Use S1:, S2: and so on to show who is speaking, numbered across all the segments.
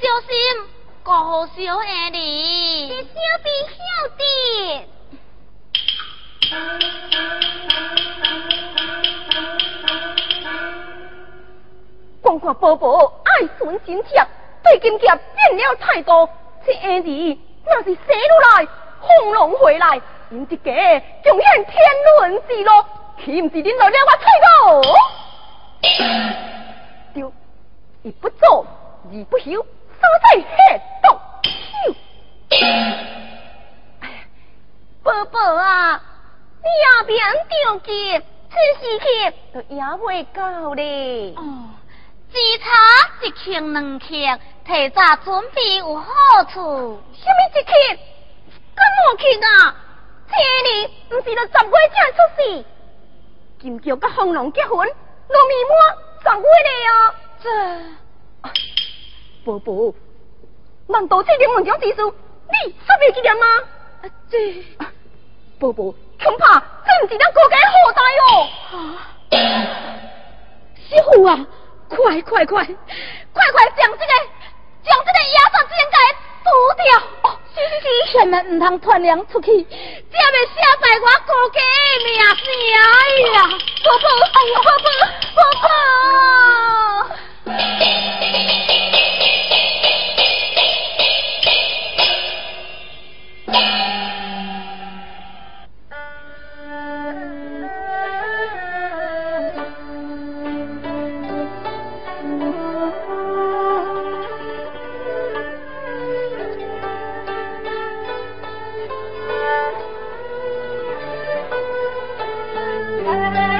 S1: 小心，顾好小兄弟。小弟小弟。
S2: 光看宝宝爱孙心切，对金甲变了态度，这兄弟那是生落来轰龙回来，因一家共享天伦之乐，岂不是恁来了我菜刀？丢，一不做你不休，三在黑洞休。宝宝啊，你也别着急，这时刻都也未到咧。
S1: 哦，只差一克两克，提早准备有好处。
S2: 什么一克？干么克啊？这年不是了十月才出世，金桥甲红龙结婚，糯米满十月了啊！
S1: 这，
S2: 宝宝，难道这点文章之书你煞未记得吗？
S1: 啊这，
S2: 宝宝，恐怕这不是咱国家的后代哦。
S1: 师傅啊，快快快，快快将这个将这个亚瑟剑给除掉！哦，是是是，千万唔通传扬出去，这要写败我国家的名声！哎呀，宝宝，哎呀，宝宝，宝宝。
S2: Thank you.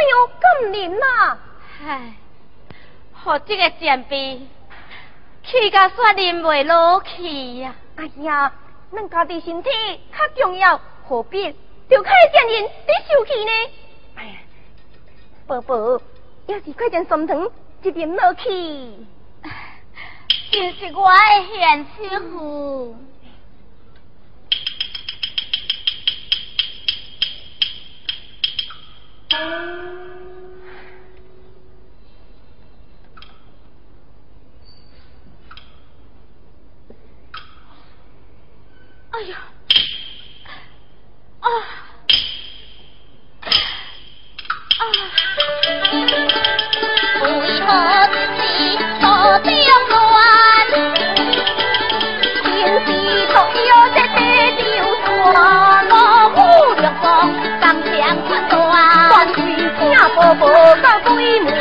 S2: 样咁灵呐？
S1: 唉，和这个贱婢，气甲煞忍袂落去呀！
S2: 哎呀，咱家己身体较重要，何必就开贱人你受气呢？哎呀，宝宝，要是快点送汤一边落去，
S1: 真是我的贤妻妇。哎呀！啊！啊！为何自己多这样
S2: 请婆婆到鬼门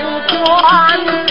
S2: 关。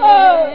S1: 啊！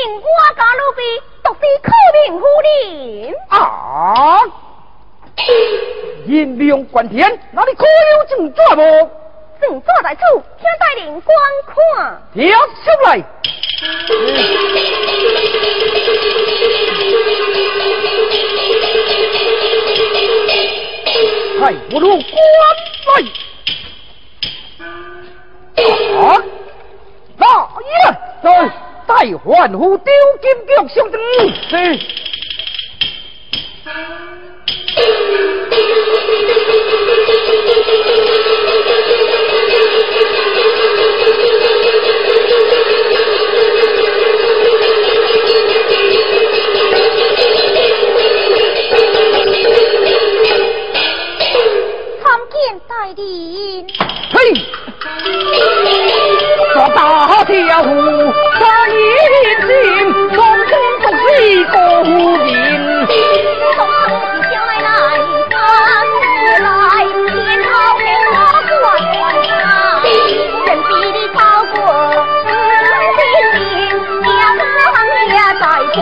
S3: 是
S4: 我家奴婢独是可命夫人。
S3: 啊！人命关天，哪里可有证据无？
S4: 正坐在处，请大人观看。
S3: 跳出来！还不来！啊！大爷，在大欢呼丢金脚相争，是。
S2: 参见大人。
S3: 嘿，做大跳虎，把一心，从中独是个人。
S2: 从城市将来来看日来，天后给我管管他，人比高过金陵，两个行业在昆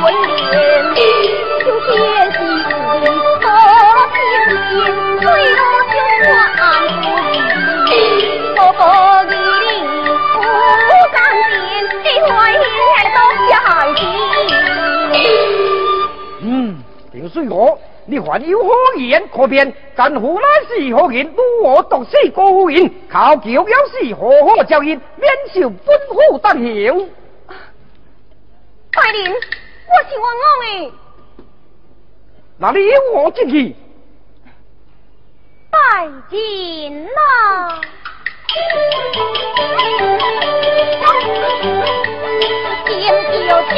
S3: 嗯，丁水娥，你还有何言可辩？战虎乃是何人？如我独是个夫人，靠桥要是何可教因，免受本府当刑。
S4: 大人，我是冤枉的。
S3: 那你有我进去？
S2: 拜见啦！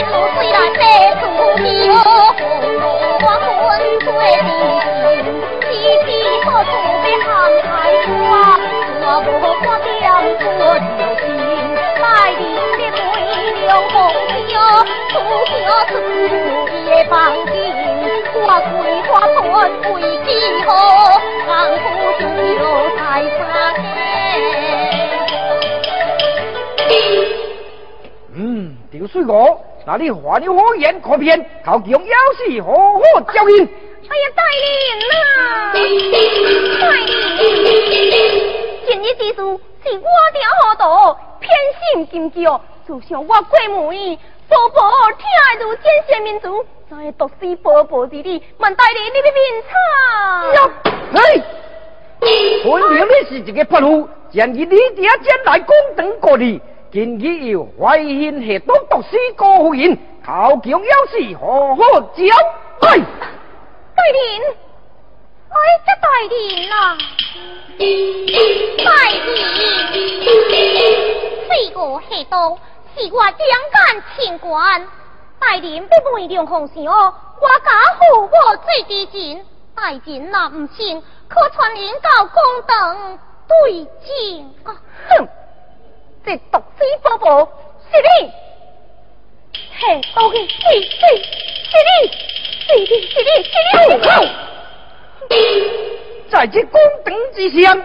S2: 朝铁路虽然在途中，我困醉里天天所处的航海船，我无看点过流星，带领的飞流风飘，出桥出夜放尽，我桂花断为几何，江湖只有太差
S3: 嗯，丁水娥，那你还有何言可辩？靠桥要是何可教因？
S4: 哎呀，大人呐、大人，今日之事是我定好道，偏心金桥，就像我过门，宝宝听爱如见贤民族，怎会独是宝宝弟弟？问大人你的面差？
S3: 嘿，分明你是一个泼妇，将伊你爹将来公等过你，今日又怀孕下当独死高夫人，靠桥要是何好交代？
S4: 大人，
S2: 哎，这大人呐、大人，四个下刀是我两杆清官，大人必不良红事哦，我家父我最知情，大人若唔信，可传引到公堂对证啊！
S4: 哼，这毒死宝宝是你，嘿，都是是是是你，是你是你是你。
S3: 在这公等之上，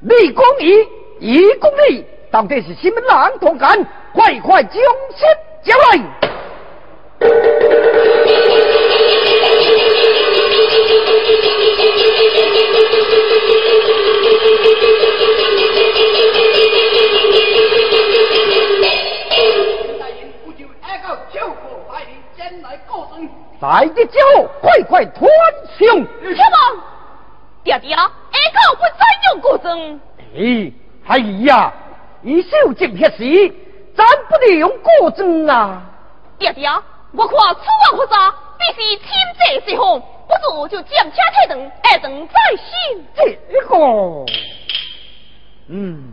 S3: 你讲义，义讲理，到底是什么人同干？快快将身交！来
S4: 证。
S3: 哎，哎呀，一手证撇时，咱不得用果证啊！
S4: 爹爹，我看此王何啥，必须亲自施红，不如就将车退等，二等再行。
S3: 这个，嗯，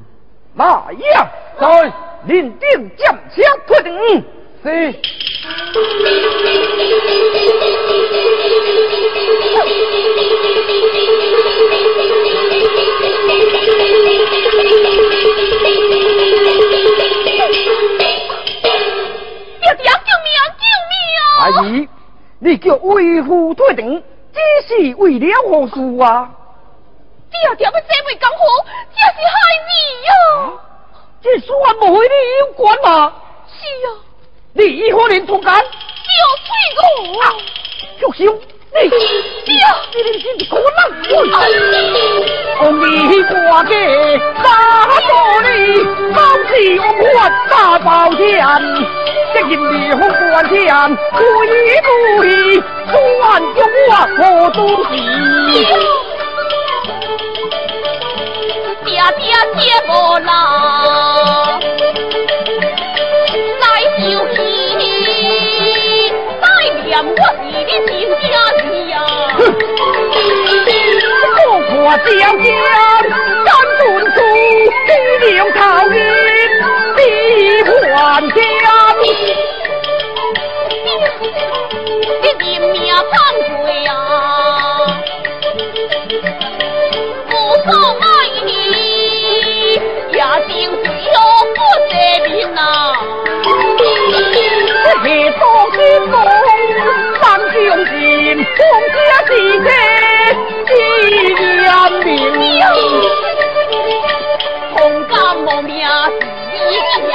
S3: 来呀，在临定将车推定，是。
S2: 爹爹救命救命啊！
S3: 阿姨，你叫为父退堂，只是为了何事啊？
S2: 爹爹要这位功夫，这是害你呀！
S3: 这事还无与你有关吗？
S2: 是啊，
S3: 你一伙人同干？
S2: 就催我啊！
S3: 畜生，你
S2: 爹，
S3: 你真是可能！我你挂嘅大道理，好似我大包天，这人你好关天，会不会算叫我何东西？
S2: 爹爹接无啦，来救你，再念我是你亲家子呀！
S3: 我看朝见，敢顿出
S2: 无命是你家，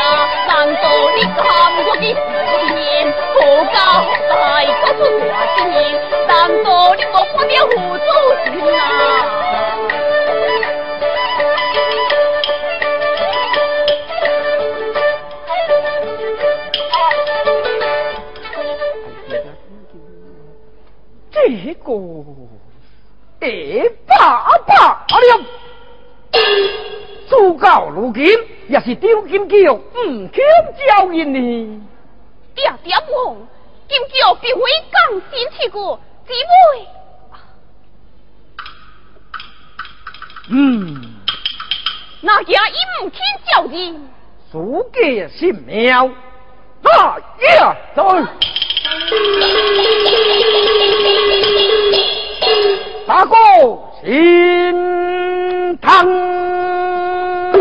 S2: 难道你看我的誓言？何家何代搞出大经营？难道你无看了父祖心啊？
S3: 这个哎罢罢了，自到如今也是丢金桥唔肯交人呢。
S2: 爹爹王，今朝必会更新起过，姊妹。
S3: 嗯，
S2: 那家已唔肯交人，
S3: 书记是妙，大爷走。大哥心疼。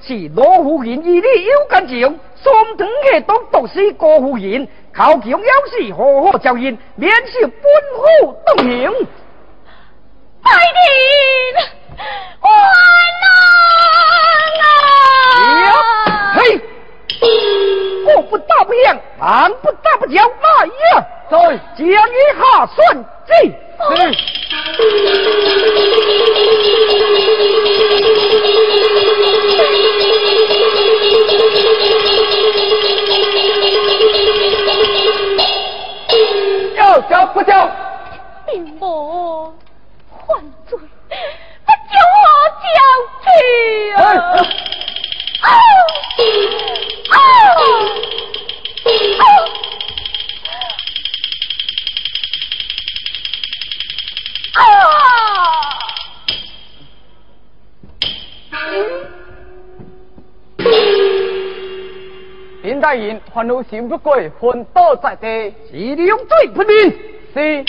S3: 是罗夫人与你有感情，双堂下当毒死郭夫人，靠强要是好好照应，免受本府动刑。他叫我跳去啊！啊啊
S2: 啊啊啊！林大人，犯了死不归，昏倒在地，
S3: 是用嘴喷人？
S2: 是。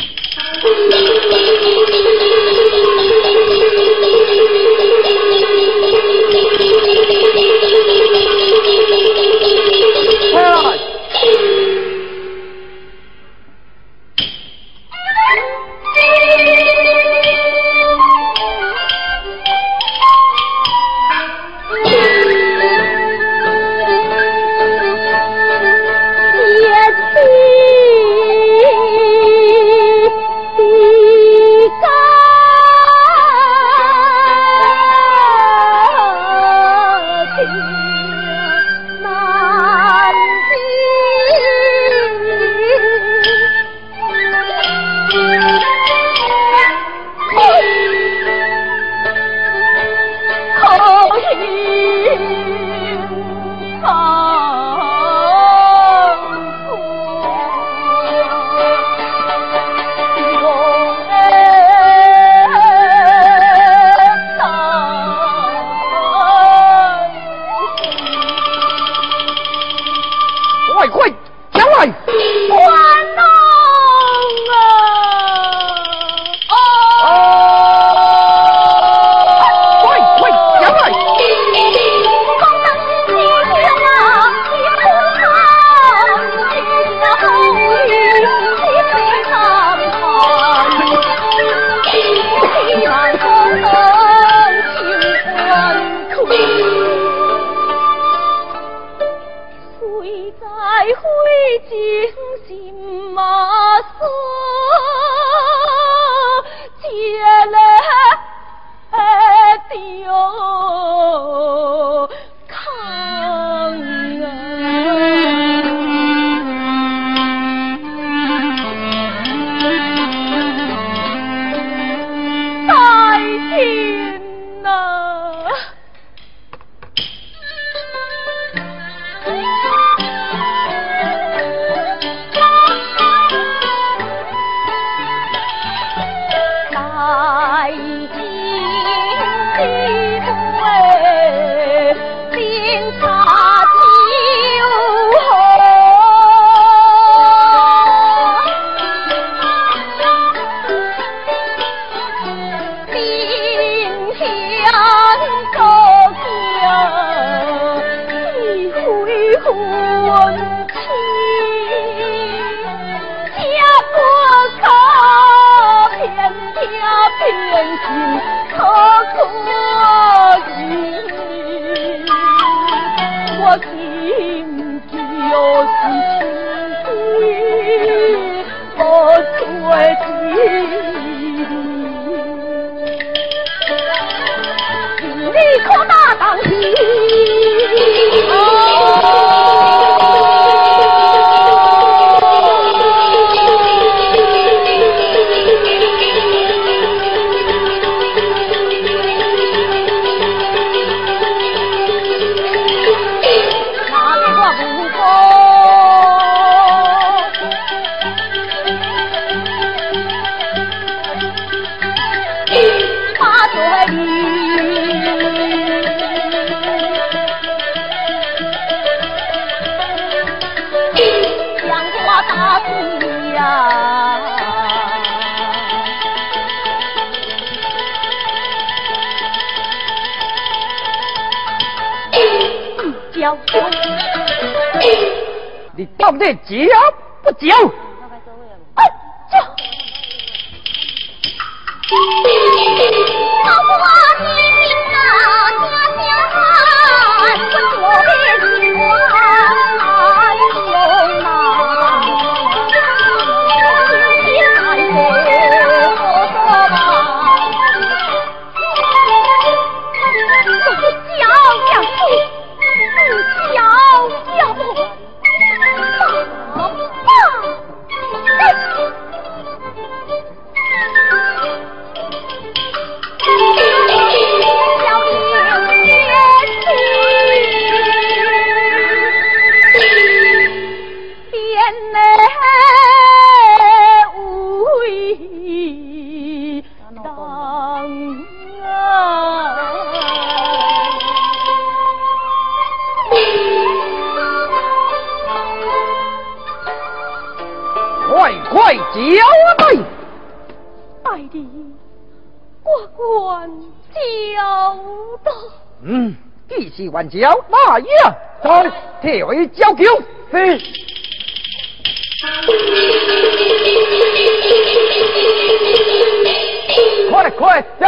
S3: 对，只要不交？交那样，走，铁为交救。是。快快走。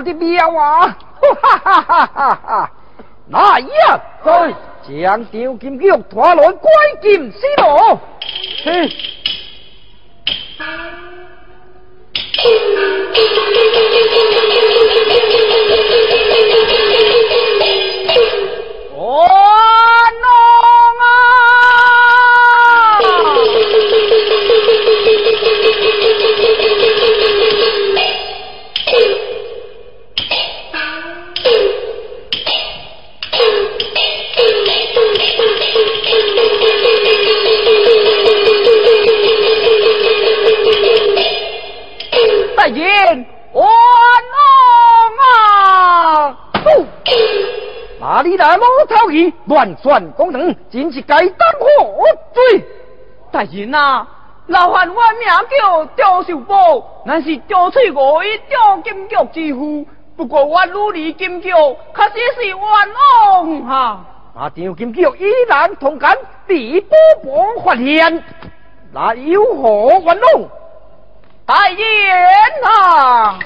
S3: 叫的喵啊！哈哈哈哈哈！那样，对，将张金玉拖来关进西罗。乱算功能，真是该当何罪！
S4: 大人啊，老汉我名叫刁秀宝，乃是刁翠国与刁金玉之夫。不过我努力金玉，确实是冤枉哈。
S3: 那刁金玉依然同感，被波波发现，那有何冤枉？
S4: 大人啊！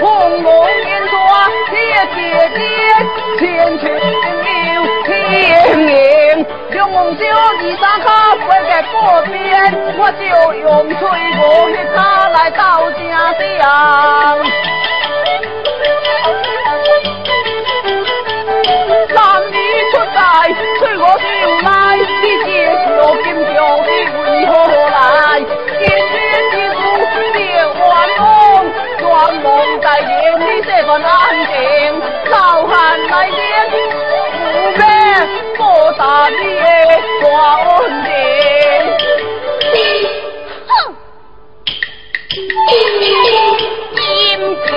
S4: 红龙烟刷，铁铁铁，千秋有天命。用红烧二三卡，飞在锅边，我就用吹鼓去他来到家乡。男女出在吹鼓就来，你借酒敬酒，你为何来？梦在眼里，这份安静，老汉来见，不别莫打你光景。
S1: 哼！饮酒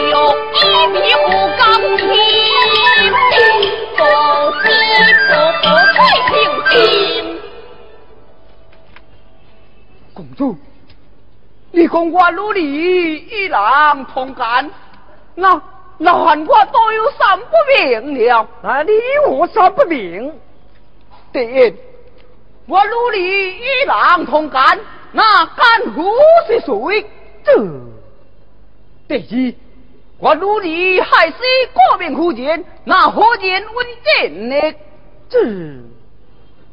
S1: 一米五钢琴，多喜多福太平心。
S4: 公主。你讲我努力与人同干，那那韩国都有三不明了。
S3: 那你我三不明？
S4: 第一，我努力与人同甘，那干何是谁？这。第二，我努力害死国民夫人，那何人稳健呢？
S3: 这。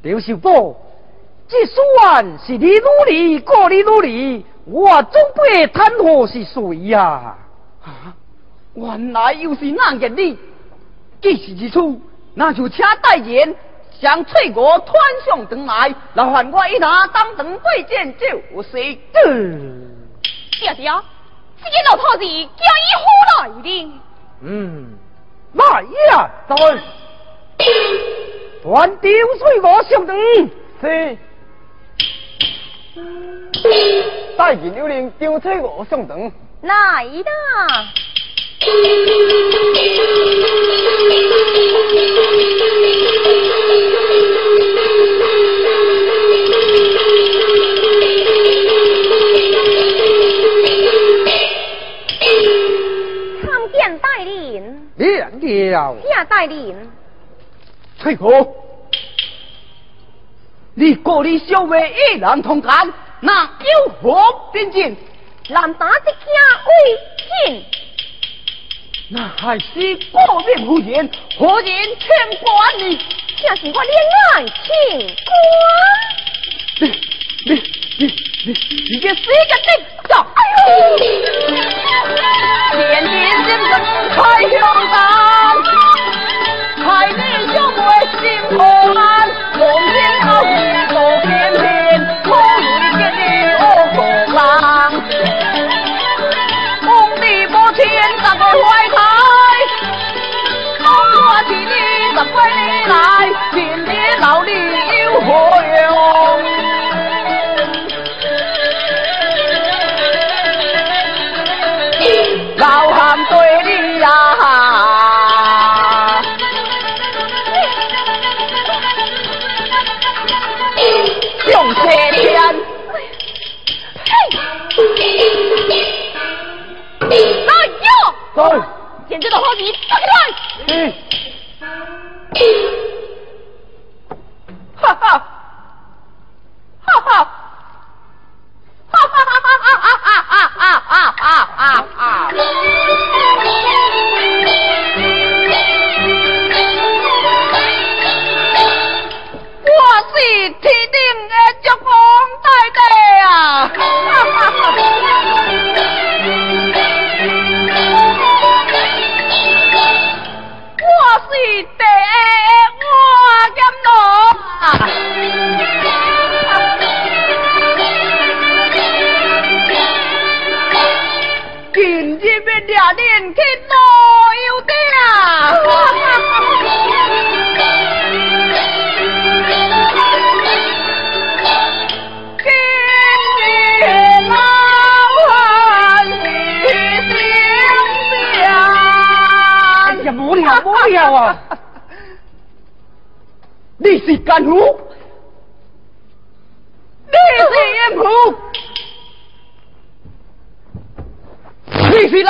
S3: 刘秀波，这算是你努力，过你努力。我总不会贪何是谁呀？
S4: 啊，原来又是那个你。既是之处，那就请代言将翠果传上堂来，来还我一拿当堂对见就是。
S1: 爹爹，这个老头子叫伊何来的？
S3: 嗯，来呀，走，传丢翠果上堂。
S4: 是。大人有令，丢车我上堂。
S2: 来的。参见大人，你啊你啊，啥大人？
S4: 翠姑，你果你小妹一人同干，那有何边境？
S2: 难道是假鬼？
S4: 那还是过人无言，何人欠管你？
S2: 正是我恋爱情歌。
S4: 你你你你你个死个贼！走！
S2: 哎呦！
S4: 连连心神太嚣张，害你兄妹心破烂，望天后日做天。来，今天老李有何用？老汉对你呀、用车天，
S2: 哎呦！
S4: 对，
S2: 简直的好你打开来！
S4: 嗯，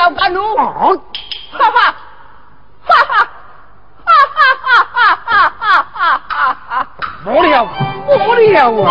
S4: 你是老干虎，哈哈，哈哈，哈哈。哈哈。哈哈。哈哈。哈！
S3: 无聊无聊啊！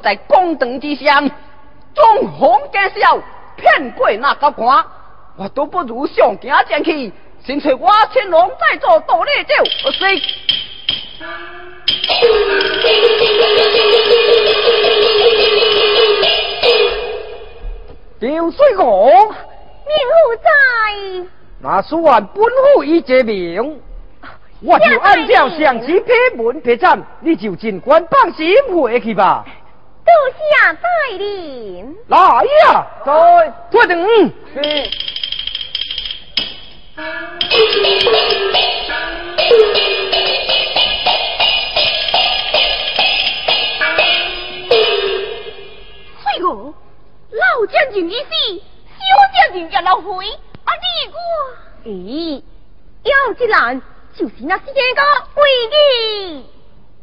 S4: 在公堂之上，纵横奸笑，骗过那个官，我都不如上京前去，先找我青龙再做道理走，是。
S3: 刘水公，
S2: 命户在，
S3: 那书完本府已揭明，我就按照详细批文批赞，你就尽管放心回去吧。
S2: 多下带领。
S3: 来呀，在坐等。
S4: 是。
S2: 翠娥，老将军已死，小将军也老回，啊你我，咦，要一难就是那四个为义。